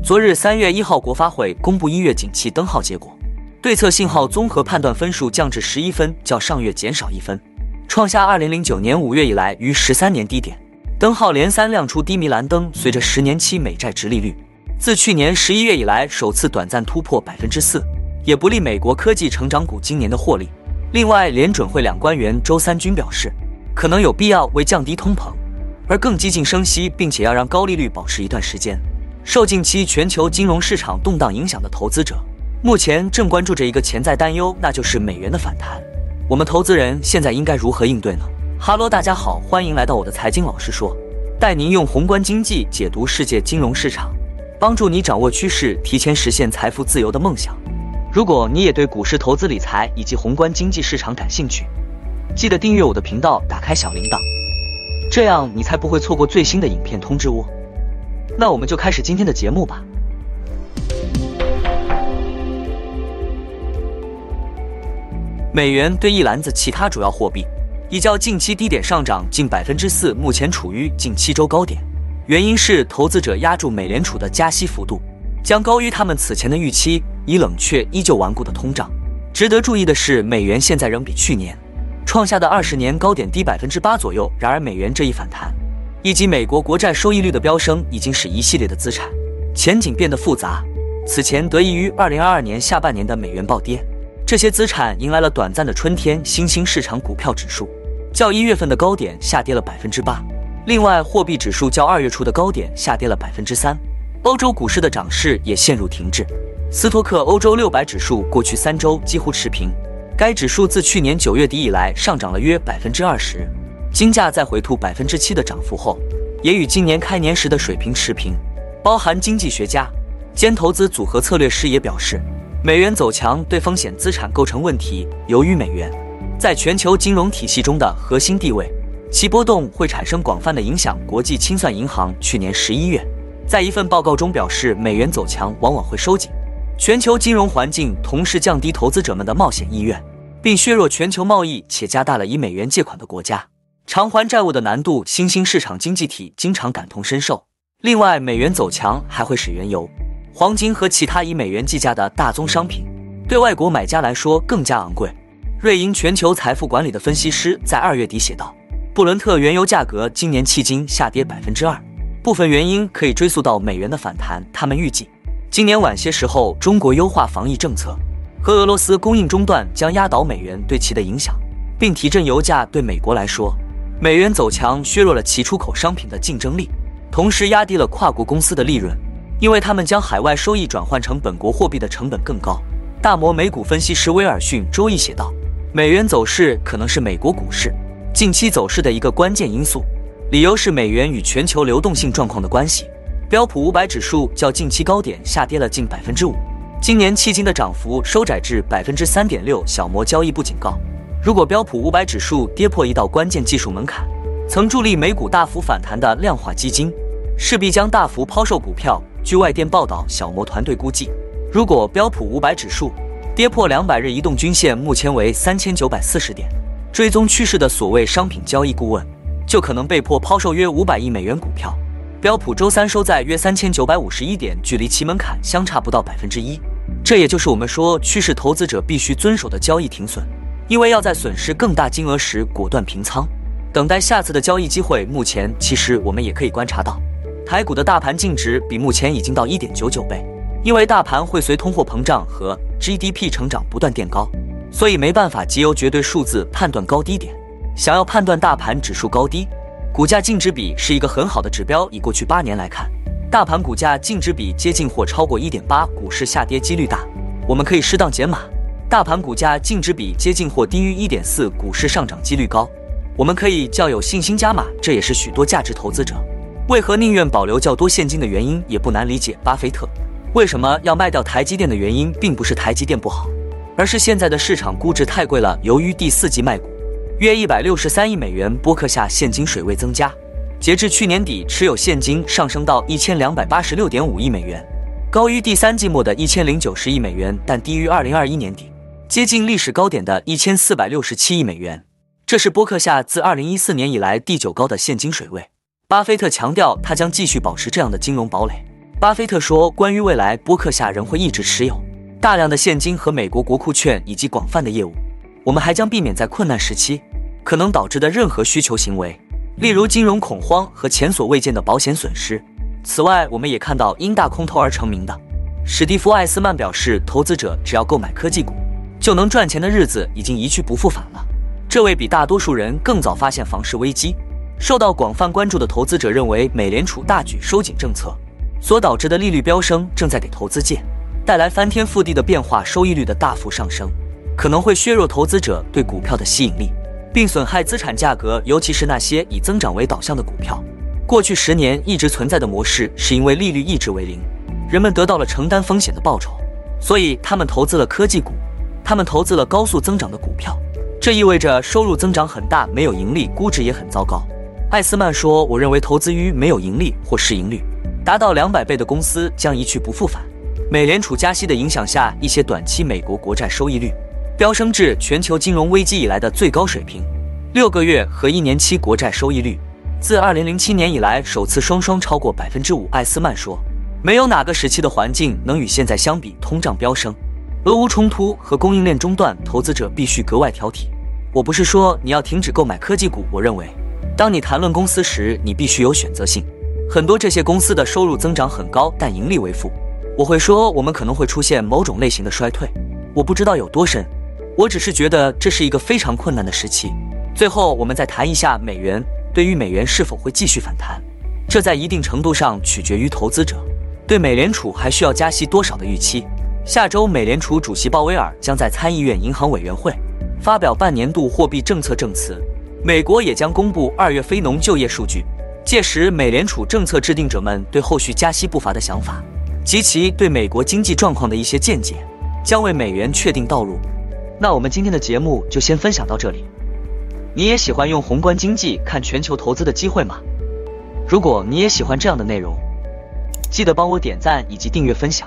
昨日三月一号，国发会公布一月景气灯号结果，对策信号综合判断分数降至十一分，较上月减少一分，创下二零零九年五月以来逾十三年低点。灯号连三亮出低迷蓝灯，随着十年期美债直利率自去年十一月以来首次短暂突破百分之四，也不利美国科技成长股今年的获利。另外，联准会两官员周三均表示，可能有必要为降低通膨而更激进升息，并且要让高利率保持一段时间。受近期全球金融市场动荡影响的投资者，目前正关注着一个潜在担忧，那就是美元的反弹。我们投资人现在应该如何应对呢？哈喽，大家好，欢迎来到我的财经老师说，带您用宏观经济解读世界金融市场，帮助你掌握趋势，提前实现财富自由的梦想。如果你也对股市投资理财以及宏观经济市场感兴趣，记得订阅我的频道，打开小铃铛，这样你才不会错过最新的影片通知哦。那我们就开始今天的节目吧。美元对一篮子其他主要货币，已较近期低点上涨近百分之四，目前处于近七周高点。原因是投资者压住美联储的加息幅度将高于他们此前的预期，以冷却依旧顽固的通胀。值得注意的是，美元现在仍比去年创下的二十年高点低百分之八左右。然而，美元这一反弹。以及美国国债收益率的飙升，已经使一系列的资产前景变得复杂。此前得益于二零二二年下半年的美元暴跌，这些资产迎来了短暂的春天。新兴市场股票指数较一月份的高点下跌了百分之八，另外货币指数较二月初的高点下跌了百分之三。欧洲股市的涨势也陷入停滞。斯托克欧洲六百指数过去三周几乎持平，该指数自去年九月底以来上涨了约百分之二十。金价在回吐百分之七的涨幅后，也与今年开年时的水平持平。包含经济学家兼投资组合策略师也表示，美元走强对风险资产构成问题。由于美元在全球金融体系中的核心地位，其波动会产生广泛的影响。国际清算银行去年十一月在一份报告中表示，美元走强往往会收紧全球金融环境，同时降低投资者们的冒险意愿，并削弱全球贸易，且加大了以美元借款的国家。偿还债务的难度，新兴市场经济体经常感同身受。另外，美元走强还会使原油、黄金和其他以美元计价的大宗商品对外国买家来说更加昂贵。瑞银全球财富管理的分析师在二月底写道：“布伦特原油价格今年迄今下跌百分之二，部分原因可以追溯到美元的反弹。他们预计，今年晚些时候，中国优化防疫政策和俄罗斯供应中断将压倒美元对其的影响，并提振油价。对美国来说，美元走强削弱了其出口商品的竞争力，同时压低了跨国公司的利润，因为他们将海外收益转换成本国货币的成本更高。大摩美股分析师威尔逊周一写道：“美元走势可能是美国股市近期走势的一个关键因素，理由是美元与全球流动性状况的关系。标普五百指数较近期高点下跌了近百分之五，今年迄今的涨幅收窄至百分之三点六。小摩交易部警告。”如果标普五百指数跌破一道关键技术门槛，曾助力美股大幅反弹的量化基金势必将大幅抛售股票。据外电报道，小摩团队估计，如果标普五百指数跌破两百日移动均线，目前为三千九百四十点，追踪趋势的所谓商品交易顾问就可能被迫抛售约五百亿美元股票。标普周三收在约三千九百五十一点，距离其门槛相差不到百分之一。这也就是我们说趋势投资者必须遵守的交易停损。因为要在损失更大金额时果断平仓，等待下次的交易机会。目前其实我们也可以观察到，台股的大盘净值比目前已经到一点九九倍。因为大盘会随通货膨胀和 GDP 成长不断垫高，所以没办法即由绝对数字判断高低点。想要判断大盘指数高低，股价净值比是一个很好的指标。以过去八年来看，大盘股价净值比接近或超过一点八，股市下跌几率大，我们可以适当减码。大盘股价净值比接近或低于一点四，股市上涨几率高，我们可以较有信心加码。这也是许多价值投资者为何宁愿保留较多现金的原因。也不难理解，巴菲特为什么要卖掉台积电的原因，并不是台积电不好，而是现在的市场估值太贵了。由于第四季卖股约一百六十三亿美元，波克夏现金水位增加，截至去年底，持有现金上升到一千两百八十六点五亿美元，高于第三季末的一千零九十亿美元，但低于二零二一年底。接近历史高点的一千四百六十七亿美元，这是波克夏自二零一四年以来第九高的现金水位。巴菲特强调，他将继续保持这样的金融堡垒，巴菲特说，关于未来，波克夏仍会一直持有大量的现金和美国国库券以及广泛的业务。我们还将避免在困难时期可能导致的任何需求行为，例如金融恐慌和前所未见的保险损失。此外，我们也看到因大空头而成名的史蒂夫·艾斯曼表示，投资者只要购买科技股就能赚钱的日子已经一去不复返了。这位比大多数人更早发现房市危机、受到广泛关注的投资者认为，美联储大举收紧政策所导致的利率飙升正在给投资界带来翻天覆地的变化，收益率的大幅上升可能会削弱投资者对股票的吸引力，并损害资产价格，尤其是那些以增长为导向的股票。过去十年一直存在的模式，是因为利率一直为零，人们得到了承担风险的报酬，所以他们投资了科技股，他们投资了高速增长的股票。这意味着收入增长很大，没有盈利，估值也很糟糕。艾斯曼说：“我认为投资于没有盈利或市盈率达到两百倍的公司将一去不复返。美联储加息的影响下，一些短期美国国债收益率飙升至全球金融危机以来的最高水平，六个月和一年期国债收益率。”自二零零七年以来，首次双双超过百分之五。艾斯曼说：“没有哪个时期的环境能与现在相比。通胀飙升、俄乌冲突和供应链中断，投资者必须格外挑剔。我不是说你要停止购买科技股，我认为，当你谈论公司时，你必须有选择性。很多这些公司的收入增长很高，但盈利为负。我会说，我们可能会出现某种类型的衰退。我不知道有多深，我只是觉得这是一个非常困难的时期。最后，我们再谈一下美元。”对于美元是否会继续反弹，这在一定程度上取决于投资者对美联储还需要加息多少的预期。下周，美联储主席鲍威尔将在参议院银行委员会发表半年度货币政策证词。美国也将公布二月非农就业数据，届时美联储政策制定者们对后续加息步伐的想法及其对美国经济状况的一些见解，将为美元确定道路。那我们今天的节目就先分享到这里。你也喜欢用宏观经济看全球投资的机会吗？如果你也喜欢这样的内容，记得帮我点赞以及订阅分享